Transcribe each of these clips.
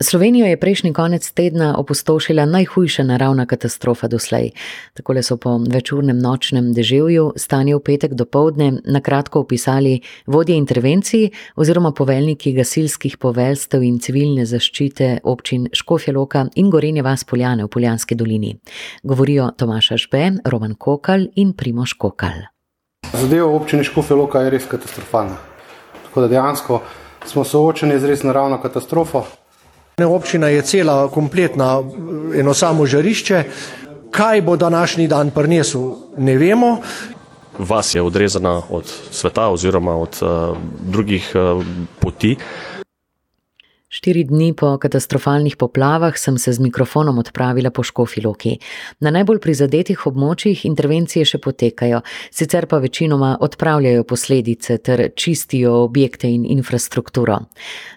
Slovenijo je prejšnji konec tedna opustošila najhujša naravna katastrofa doslej. Takole so po večurnem nočnem deževju stanje v petek do povdne na kratko opisali vodje intervencij oziroma poveljniki gasilskih poveljstev in civilne zaščite občin Škofja Loka in Gorenje vas Poljane v Poljanski dolini. Govorijo Tomaša Žbe, Roman Kokal in Primoš Kokal. Zadeva občine Škofja Loka je res katastrofalna. Tako da dejansko smo soočeni z res naravno katastrofo. Občina je cela, kompletna, eno samo žarišče. Kaj bo današnji dan prinesel, ne vemo. Vas je odrezana od sveta oziroma od uh, drugih uh, poti. Štiri dni po katastrofalnih poplavah sem se z mikrofonom odpravila po Škofiloki. Na najbolj prizadetih območjih intervencije še potekajo, sicer pa večinoma odpravljajo posledice ter čistijo objekte in infrastrukturo.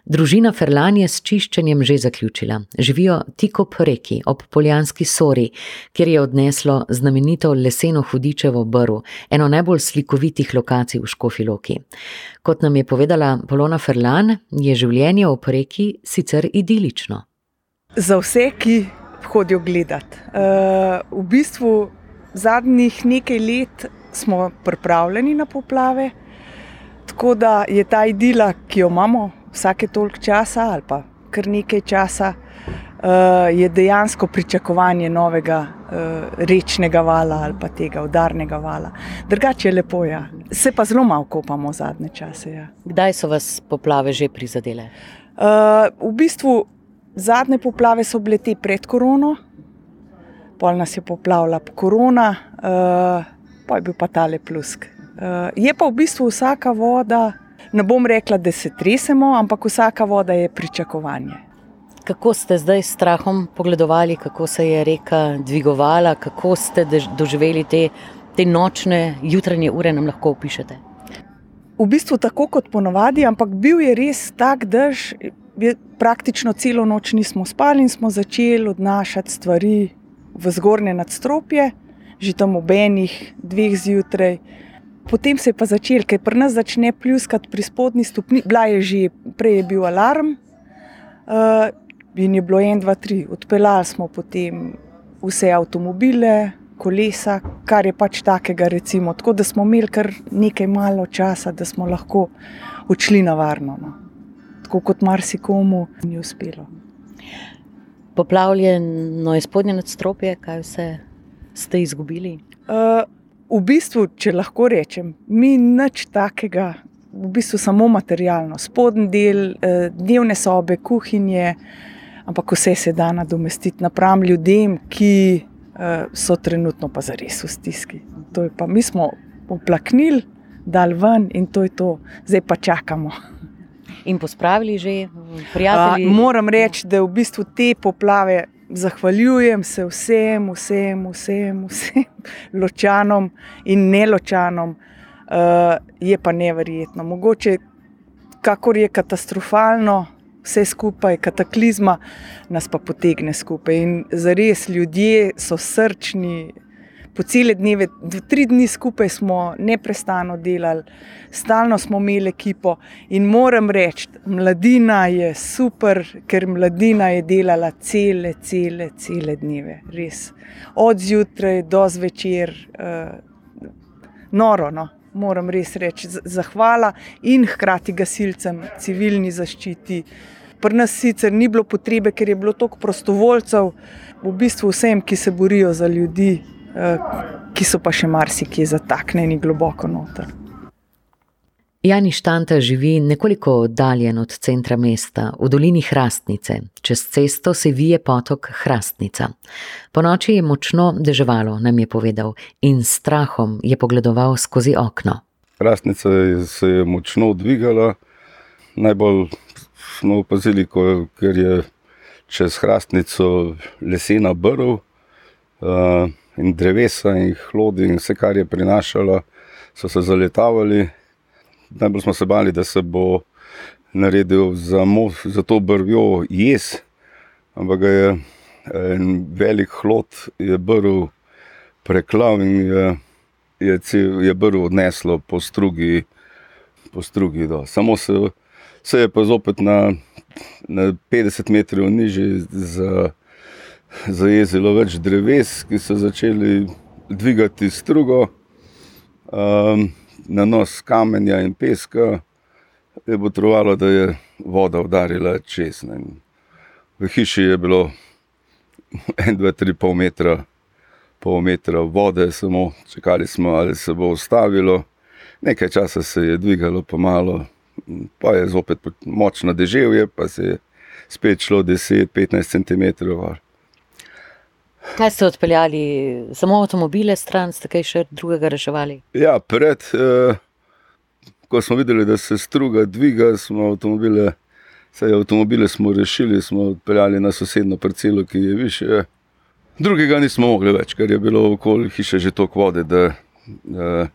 Družina Ferlan je s čiščenjem že zaključila. Živijo tik ob reki, ob Poljanski Sori, kjer je odneslo znamenito leseno hudičevo brv, eno najbolj slikovitih lokacij v Škofiloki. Kot nam je povedala Polona Ferlan, je življenje ob reki sicer idilično. Za vse, ki hodijo gledat. Uh, v bistvu zadnjih nekaj let smo pripravljeni na poplave, tako da je ta idila, ki jo imamo vsake toliko časa ali pa kar nekaj časa, uh, je dejansko pričakovanje novega uh, rečnega vala ali pa tega udarnega vala. Drugače je lepo, ja. se pa zelo malo kopamo zadnje čase. Ja. Kdaj so vas poplave že prizadele? Uh, v bistvu zadnje poplave so bile te pred korono, pol nas je poplavila korona, uh, pa je bil pa tale plusk. Uh, je pa v bistvu vsaka voda, ne bom rekla, da se tresemo, ampak vsaka voda je pričakovanje. Kako ste zdaj s strahom pogledovali, kako se je reka dvigovala, kako ste doživeli te, te nočne, jutranje ure, nam lahko opišete? V bistvu tako kot ponovadi, ampak bil je res tak dež, praktično celo noč nismo spali in smo začeli odnašati stvari v zgornje nadstropje, že tam ob enih, dveh zjutraj. Potem se je pa začel, ker pri nas začne pljuskati pri spodnji stopni, bila je že, prej je bil alarm. Uh, In je bilo en, dva, tri, odpeljali smo potem vse avtomobile, kolesa, kar je pač takega. Recimo. Tako da smo imeli kar nekaj malo časa, da smo lahko odšli na varno. No. Tako kot marsikomu ni uspelo. Poplavljeno je spodnje nadstropje, kaj vse ste izgubili? Uh, v bistvu, če lahko rečem, mi nič takega, v bistvu samo materialno, spodnji del, uh, dnevne sobe, kuhinje. Uh, ampak vse se da nadomestiti napram ljudem, ki so trenutno pa zares v stiski. Pa, mi smo oplaknili, dal ven in to je to, zdaj pa čakamo. In pospravili že prijatelji. A, moram reči, da v bistvu te poplave zahvaljujem se vsem, vsem, vsem, vsem ločanom in neločanom. Uh, je pa neverjetno. Mogoče, kakor je katastrofalno, vse skupaj, kataklizma nas pa potegne skupaj. In zares ljudje so srčni, po cele dneve, tri dni skupaj smo neustano delali, stalno smo imeli ekipo. In moram reči, mladina je super, ker mladina je delala cele, cele, cele dneve, res. Od zjutraj do zvečer, uh, noro. No? Moram res reči, zahvala in hkrati gasilcem, civilni zaščiti. Pri nas sicer ni bilo potrebe, ker je bilo toliko prostovoljcev, v bistvu vsem, ki se borijo za ljudi, eh, ki so pa še marsikje zataknjeni globoko noter. Jani Štanta živi nekoliko oddaljen od centra mesta, v dolini Hrastnice. Čez cesto se vije potok Hrastnica. Po noči je močno deževalo, nam je povedal, in strahom je pogledoval skozi okno. Hrastnica se je močno dvigala, najbolj smo opazili, ko, ker je čez hrastnico lesena brv uh, in drevesa in hlodi in vse, kar je prinašalo, so se zaletavali. Najbolj smo se bali, da se bo naredil za, mo, za to brvjo jez, ampak je en velik hlod je brv preklav in je, je, je brv odneslo po strugi. Po strugi Samo se se je pa zopet na na 50 metrov nižje za, zajezilo več dreves, ki so začeli dvigati strugo um, na nos kamenja in peska, je potrovalo, da je voda udarila čez. Ne. V hiši je bilo 1, 2, 3, pol metra, pol metra vode, samo čakali smo, ali se bo ustavilo. Nekaj časa se je dvigalo, pa malo, pa je zopet močno deževje, pa se je spet šlo 10-15 cm. Kaj ste odpeljali, samo avtomobile stran, ste kaj še drugega reševali? Ja, pred, eh, ko smo videli, da se struga dviga, smo avtomobile, saj avtomobile smo rešili, smo odpeljali na sosedno parcelo, ki je više. Drugega nismo mogli več, ker je bilo okoli hiše že toliko vode, da, da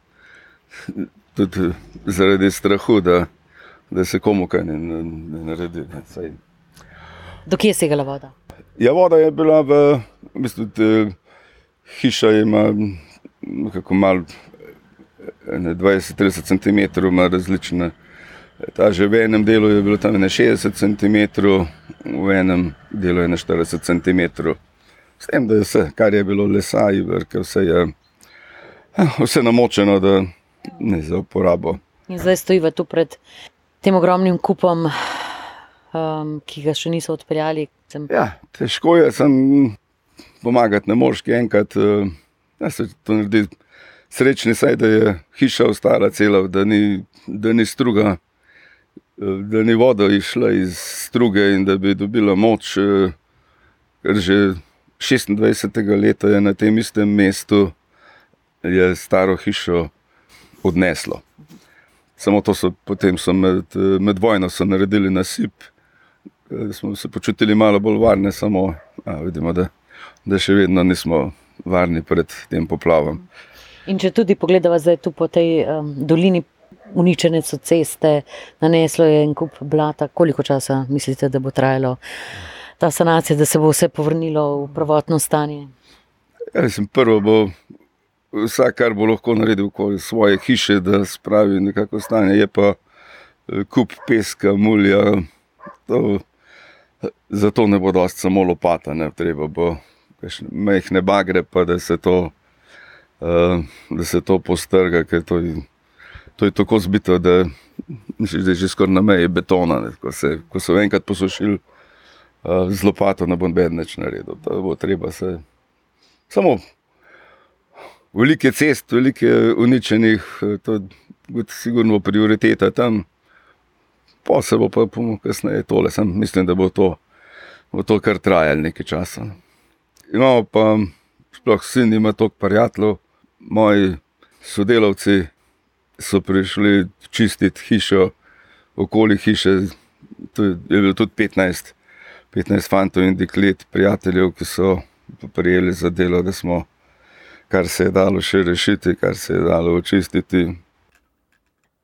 tudi zaradi strahu, da, da se komu kaj ne, ne, ne naredi. Ne, saj. Dokje je segala voda? Ja, voda je bila v, v bistvu, te, hiša ima nekako malo, ene 20-30 cm, ima različne. Ta že v enem delu je bilo tam 60 cm, v enem delu je 40 cm. S tem, da je vse, kar je bilo lesa, iverke, vse je eh, vse namočeno, da ne za uporabo. In zdaj stojimo tu pred tem ogromnim kupom, um, ki ga še niso odpeljali. Sem... Ja, težko je, sem pomagati, ne moreš enkrat, uh, da se to naredi. Srečni saj, da je hiša ostala cela, da ni, da ni struga, da ni voda išla iz struge in da bi dobila moč. Ker že 26. leta je na tem istem mestu staro hišo odneslo. Samo to so potem so med, med vojno so naredili nasip, da smo se počutili malo bolj varne, samo a, vidimo, da, da še vedno nismo varni pred tem poplavom. In če tudi pogledamo zdaj tu po tej um, dolini, uničene so ceste, naneslo je en kup blata, koliko časa mislite, da bo trajalo ta sanacija, da se bo vse povrnilo v prvotno stanje? Ja, mislim, prvo bo vsak, kar bo lahko naredil okoli svoje hiše, da spravi nekako stanje, je pa eh, kup peska, mulja. To, zato ne bo dosti samo lopata, ne treba bo mehne bagre, pa da se to, uh, da se to postrga, ker to je, to je tako zbito, da, da je že skoraj na meji betona. Ne, ko, se, ko so enkrat posušili uh, z lopato, ne bo noben več naredil. To bo treba se samo velike cest, velike uničenih, to je sigurno prioriteta tam. Pa se bo pa kasneje tole, sem mislim, da bo to, bo to kar trajalo nekaj časa. Imamo pa, sploh sin ima toliko prijateljev, moji sodelavci so prišli čistiti hišo, okoli hiše, tu je bilo tudi 15, 15 fantov in deklet, prijateljev, ki so prijeli za delo, da smo kar se je dalo še rešiti, kar se je dalo očistiti.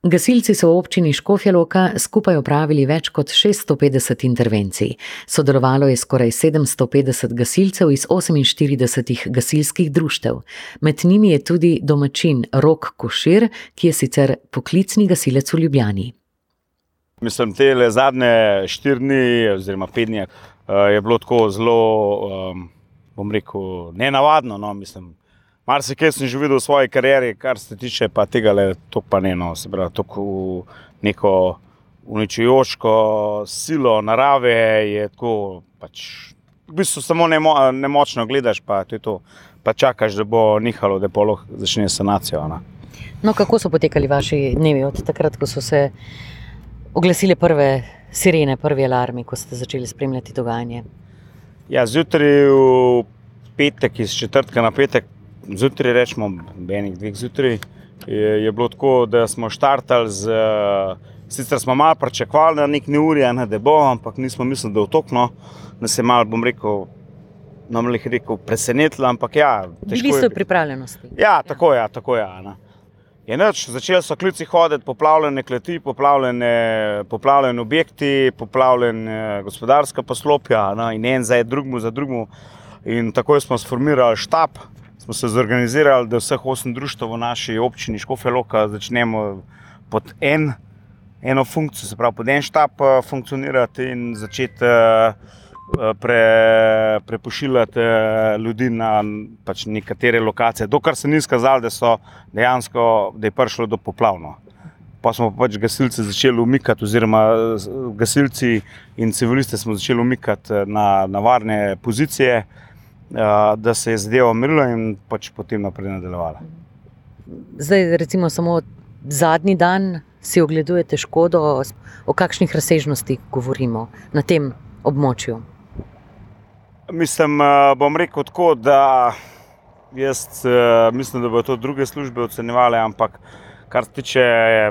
Gasilci so v občini Škofjaloka skupaj opravili več kot 650 intervencij. Sodelovalo je skoraj 750 gasilcev iz 48 gasilskih društev. Med njimi je tudi domačin Rok Košir, ki je sicer poklicni gasilec v Ljubljani. Mislim, te le zadnje štiri dni, oziroma pet dni, je bilo tako zelo, bom rekel, nenavadno. No, mislim, Mar se kaj sem že videl v svoji karieri, kar se tiče pa tega, le to pa ne eno, se pravi, tako neko uničujočo silo narave je tako. Pač, v bistvu samo nemo, nemočno gledaš, pa, to, pa čakaš, da bo nehalo, da bo lahko začne sanacijo. Ne. No, kako so potekali vaši dnevi od takrat, ko so se oglasile prve sirene, prvi alarmi, ko ste začeli spremljati dogajanje? Ja, zjutraj v petek, iz četrtka na petek, zjutraj, rečemo, enih dveh zjutraj, je, je bilo tako, da smo štartali z. Sicer smo malo pričakovali, da nek neurje ne bo, ampak nismo mislili, da je utokno, da se malo, bom rekel, nam jih rekel, presenetilo. Ampak ja, bili so pripravljenosti. Ja, tako je, ja, tako je. Ja, je noč, začeli so kljuci hoditi, poplavljene kleti, poplavljene, poplavljene objekti, poplavljene gospodarska poslopja, na, in en za drugim, za drugim. In tako smo sformirali štab, smo se zorganizirali, da vseh osem društv v naši občini Škofeloka začnemo pod en eno funkcijo, se pravi, pod en štab uh, funkcionirati in začeti uh, pre, prepošiljati ljudi na pač nekatere lokacije, dokler se ni izkazalo, da so dejansko da je prišlo do poplavno. Pa smo pač gasilci začeli umikati, oziroma gasilci in civilisti smo začeli umikati na, na varne pozicije, uh, da se je zadeva umirila in pač potem naprej nadaljevala. Zdaj, recimo, samo zadnji dan si ogledujete škodo, o kakšnih razsežnostih govorimo na tem območju. Mislim, bom rekel tako, da jaz mislim, da bodo to druge službe ocenjevale, ampak kar se tiče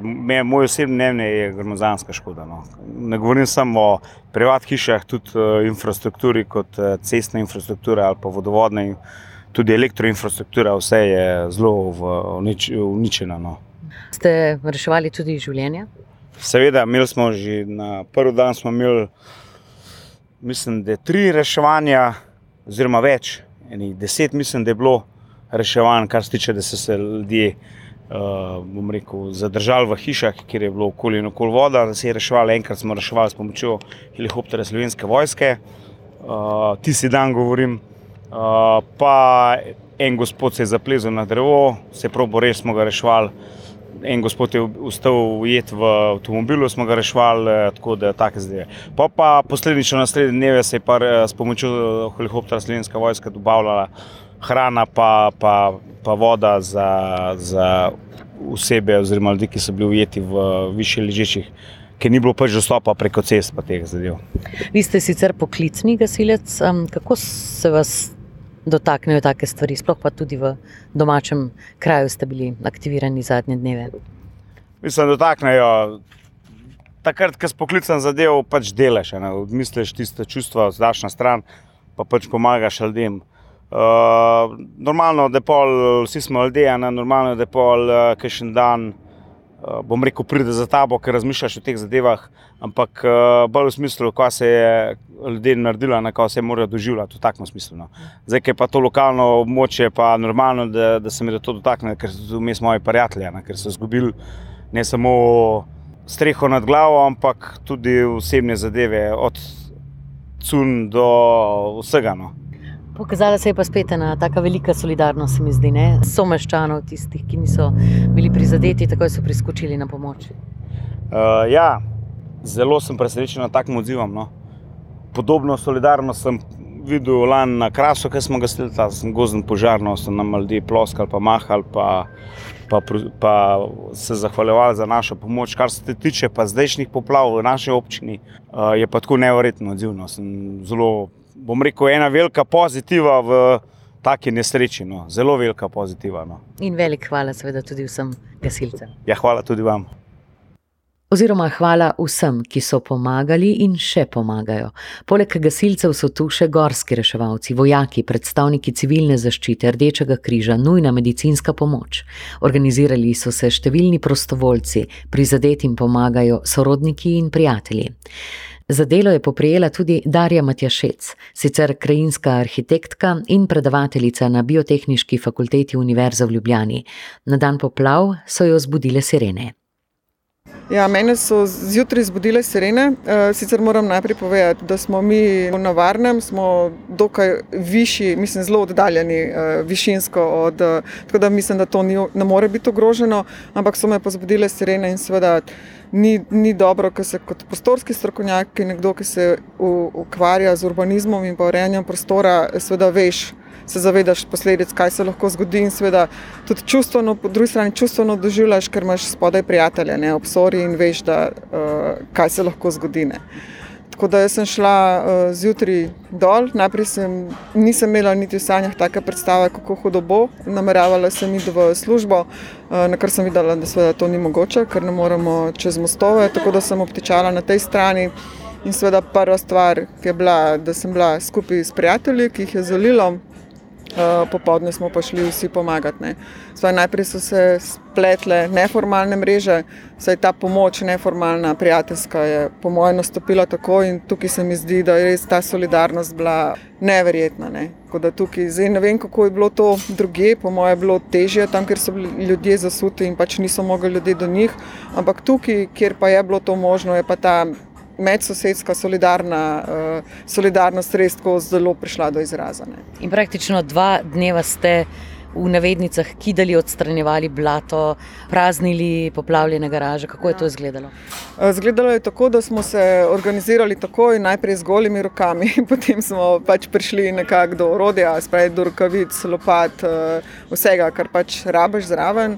me, moj osebni mnenje, je gromozanska škoda. No. Ne govorim samo o privatnih hišah, tudi infrastrukturi, kot cestna infrastruktura ali pa vodovodna, tudi elektroinfrastruktura, vse je zelo uničena. No. Ste reševali tudi življenja? Seveda, imeli smo že na prvi dan, smo imeli, mislim, da tri reševanja, oziroma več, enih deset, mislim, da je bilo reševanj, kar se tiče, da so se ljudje. Uh, bom rekel, zadržali v hišah, kjer je bilo okoli in okoli voda, da se je reševalo. Enkrat smo reševali s pomočjo helikopterja slovenske vojske, uh, tisti dan govorim. Uh, pa en gospod se je zaplezel na drevo, se probo res smo ga reševali. En gospod je ustal ujet v avtomobilu, smo ga reševali, tako da je tako zdaj. Pa, pa posledično naslednje dneve se je pa s pomočjo helikoptera slovenska vojska dobavljala hrana, pa, pa, pa voda za, za osebe, oziroma ljudi, ki so bili ujeti v više ležečih, ker ni bilo pač dostopa preko cest pa teh zadev. Vi ste sicer poklicni gasilec, kako se vas dotaknejo take stvari, sploh pa tudi v domačem kraju ste bili aktivirani zadnje dneve? Mislim, da dotaknejo. Takrat, ko si poklican za del, pač delaš, misliš tiste čustva, zdaš na stran, pa pač pomagaš ljudem. Uh, normalno, da pol, vsi smo ljudje, ne? normalno, da pol, uh, kaj še en dan, uh, bom rekel, pride za tabo, ker razmišljaš o teh zadevah, ampak uh, bolj v smislu, kaj se je ljudje naredilo, na kaj se morajo doživljati, v takem smislu. No. Zdaj, ker pa to lokalno območje, pa normalno, da, da se mi da to dotakne, ker so tu vmes moji prijatelji, ne? ker so izgubili ne samo streho nad glavo, ampak tudi osebne zadeve, od cun do vsega. No. Pokazala se je pa spet ena tako velika solidarnost, mi zdi, ne? someščanov, tistih, ki niso bili prizadeti, tako so priskočili na pomoč. Uh, ja, zelo sem presenečen nad takim odzivom. No. Podobno solidarnost sem videl lani na Krasu, ki smo ga slišali, tam sem gozdno požarno, so nam ljudje ploskali, pa mahali, pa, pa, pa se zahvaljevali za našo pomoč. Kar se tiče pa zdajšnjih poplav v naši občini, uh, je pa tako nevrjetno odzivno. Bom rekel, ena velika pozitiva v taki nesreči. No. Zelo velika pozitiva. No. In velik hvala, seveda, tudi vsem gasilcem. Ja, hvala tudi vam. Oziroma, hvala vsem, ki so pomagali in še pomagajo. Poleg gasilcev so tu še gorski reševalci, vojaki, predstavniki civilne zaščite, Rdečega križa, nujna medicinska pomoč. Organizirali so se številni prostovoljci, prizadetim pomagajo sorodniki in prijatelji. Za delo je poprijela tudi Darja Matjašec, sicer krajinska arhitektka in predavateljica na Biotehnički fakulteti Univerze v Ljubljani. Na dan poplav so jo zbudile sirene. Ja, mene so zjutraj zbudile sirene. Sicer moram najprej povedati, da smo mi na varnem, smo dokaj višji, mislim, zelo oddaljeni višinsko. Od, tako da mislim, da to ni, ne more biti ogroženo, ampak so me pa zbudile sirene in seveda ni, ni dobro, ker se kot prostorski strokovnjak, ki nekdo, ki se ukvarja z urbanizmom in pa urejanjem prostora, seveda veš, se zavedaš posledic, kaj se lahko zgodi in seveda tudi čustveno, po drugi strani čustveno doživljaš, ker imaš spodaj prijatelje, ne obsori in veš, da, uh, kaj se lahko zgodi. Ne. Tako da sem šla uh, zjutraj dol, najprej sem, nisem imela niti v sanjah take predstave, kako hudo bo. Nameravala sem iti v službo, uh, na kar sem videla, da seveda to ni mogoče, ker ne moremo čez mostove. Tako da sem obtičala na tej strani. In seveda prva stvar, ki je bila, da sem bila skupaj s prijatelji, ki jih je zalilo. Popoldne smo pa šli vsi pomagati. Svaj, najprej so se spletle neformalne mreže, saj ta pomoč, neformalna, prijateljska, je po mojem nastopila tako in tukaj se mi zdi, da je res ta solidarnost bila neverjetna. Ne. Tukaj, zdaj, ne vem, kako je bilo to druge, po mojem je bilo težje tam, ker so bili ljudje zasuti in pač niso mogli ljudje do njih, ampak tukaj, kjer pa je bilo to možno, je pa ta medsosedska solidarna, uh, solidarnost res tako zelo prišla do izraza. Ne. In praktično dva dneva ste v navednicah kidali, odstranjevali blato, praznili poplavljene garaže. Kako je to izgledalo? Eh, izgledalo je tako, da smo se organizirali takoj, najprej z golimi rokami, potem smo pač prišli nekako do orodja, spravi do rokavic, lopat, eh, vsega, kar pač rabiš zraven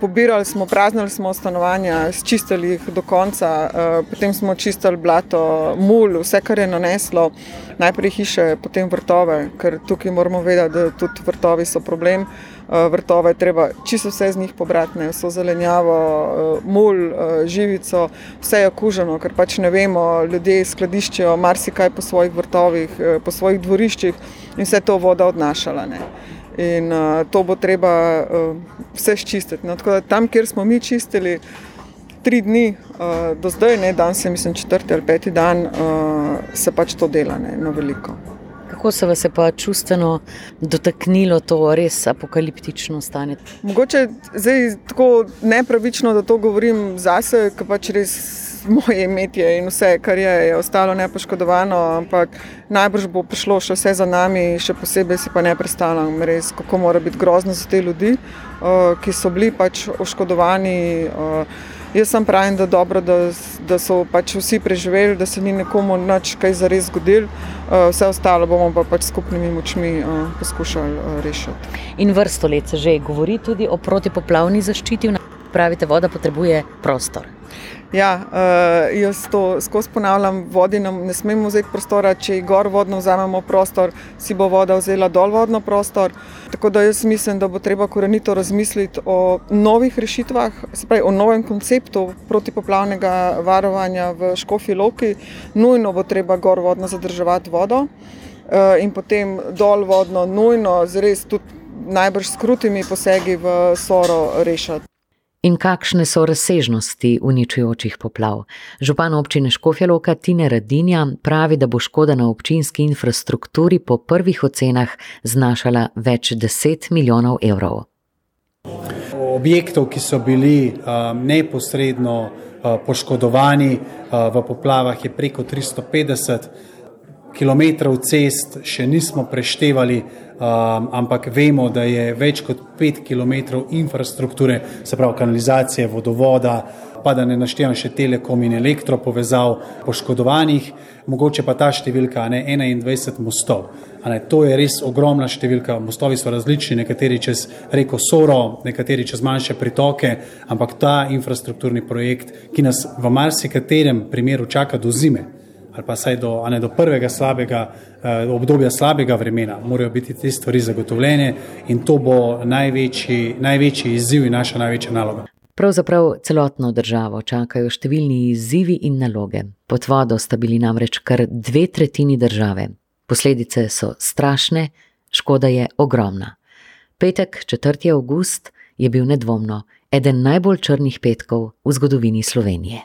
pobirali smo, praznili smo stanovanja, čistili jih do konca, eh, potem smo čistili blato, mul, vse, kar je naneslo, najprej hiše, potem vrtove, ker tukaj moramo vedeti, da tudi vrtovi so problem. Eh, vrtove treba čisto vse z njih pobrati, vso zelenjavo, eh, mul, živico, vse je okuženo, ker pač ne vemo, ljudje skladiščijo marsikaj po svojih vrtovih, po svojih dvoriščih in vse to voda odnašala. Ne. In uh, to bo treba uh, vse čistiti. No, tam, kjer smo mi čistili tri dni, uh, do zdaj, ne danes, mislim, četrti ali peti dan, uh, se pač to dela ne, na veliko. Kako se vas je pa čustveno dotaknilo to res apokaliptično stanje? Mogoče je tako nepravično, da to govorim zase, ker pač res moje imetje in vse, kar je, je ostalo nepoškodovano, ampak najbrž bo prišlo še vse za nami, še posebej si pa ne predstavljam, res, kako mora biti grozno za te ljudi, uh, ki so bili pač oškodovani. Uh, jaz sem pravim, da, da, da so pač vsi preživeli, da se ni nekomu nič kaj zares zgodil, uh, vse ostalo bomo pa pač skupnimi močmi uh, poskušali uh, rešiti. In vrsto let se že govori tudi o protipoplavni zaščiti. Pravite, voda potrebuje prostor. Ja, uh, jaz to skozi ponavljam, vodi nam ne smemo vzeti prostora, če gor vodno vzamemo prostor, si bo voda vzela dol vodno prostor. Tako da jaz mislim, da bo treba korenito razmisliti o novih rešitvah, pravi, o novem konceptu protipoplavnega varovanja v Škofi Loki. Nujno bo treba gor vodno zadrževati vodo uh, in potem dol vodno, nujno, z res tudi najbrž skrutimi posegi v soro rešiti in kakšne so razsežnosti uničujočih poplav. Župan občine Škofjaloka Tine Radinja pravi, da bo škoda na občinski infrastrukturi po prvih ocenah znašala več deset milijonov evrov. Objektov, ki so bili um, neposredno uh, poškodovani uh, v poplavah, je preko 350 km cest, še nismo preštevali um, ampak vemo, da je več kot 5 km infrastrukture, se pravi kanalizacije, vodovoda, pa da ne naštevam še telekom in elektro povezav poškodovanih, mogoče pa ta številka ne 21 mostov. Ne, to je res ogromna številka. Mostovi so različni, nekateri čez reko Soro, nekateri čez manjše pritoke, ampak ta infrastrukturni projekt, ki nas v marsikaterem primeru čaka do zime, ali pa saj do, ne, do prvega slabega eh, obdobja slabega vremena, morajo biti te stvari zagotovljene in to bo največji, največji izziv in naša največja naloga. Pravzaprav celotno državo čakajo številni izzivi in naloge. Pod vodo sta bili namreč kar dve tretjini države. Posledice so strašne, škoda je ogromna. Petek, 4. august, je bil nedvomno eden najbolj črnih petkov v zgodovini Slovenije.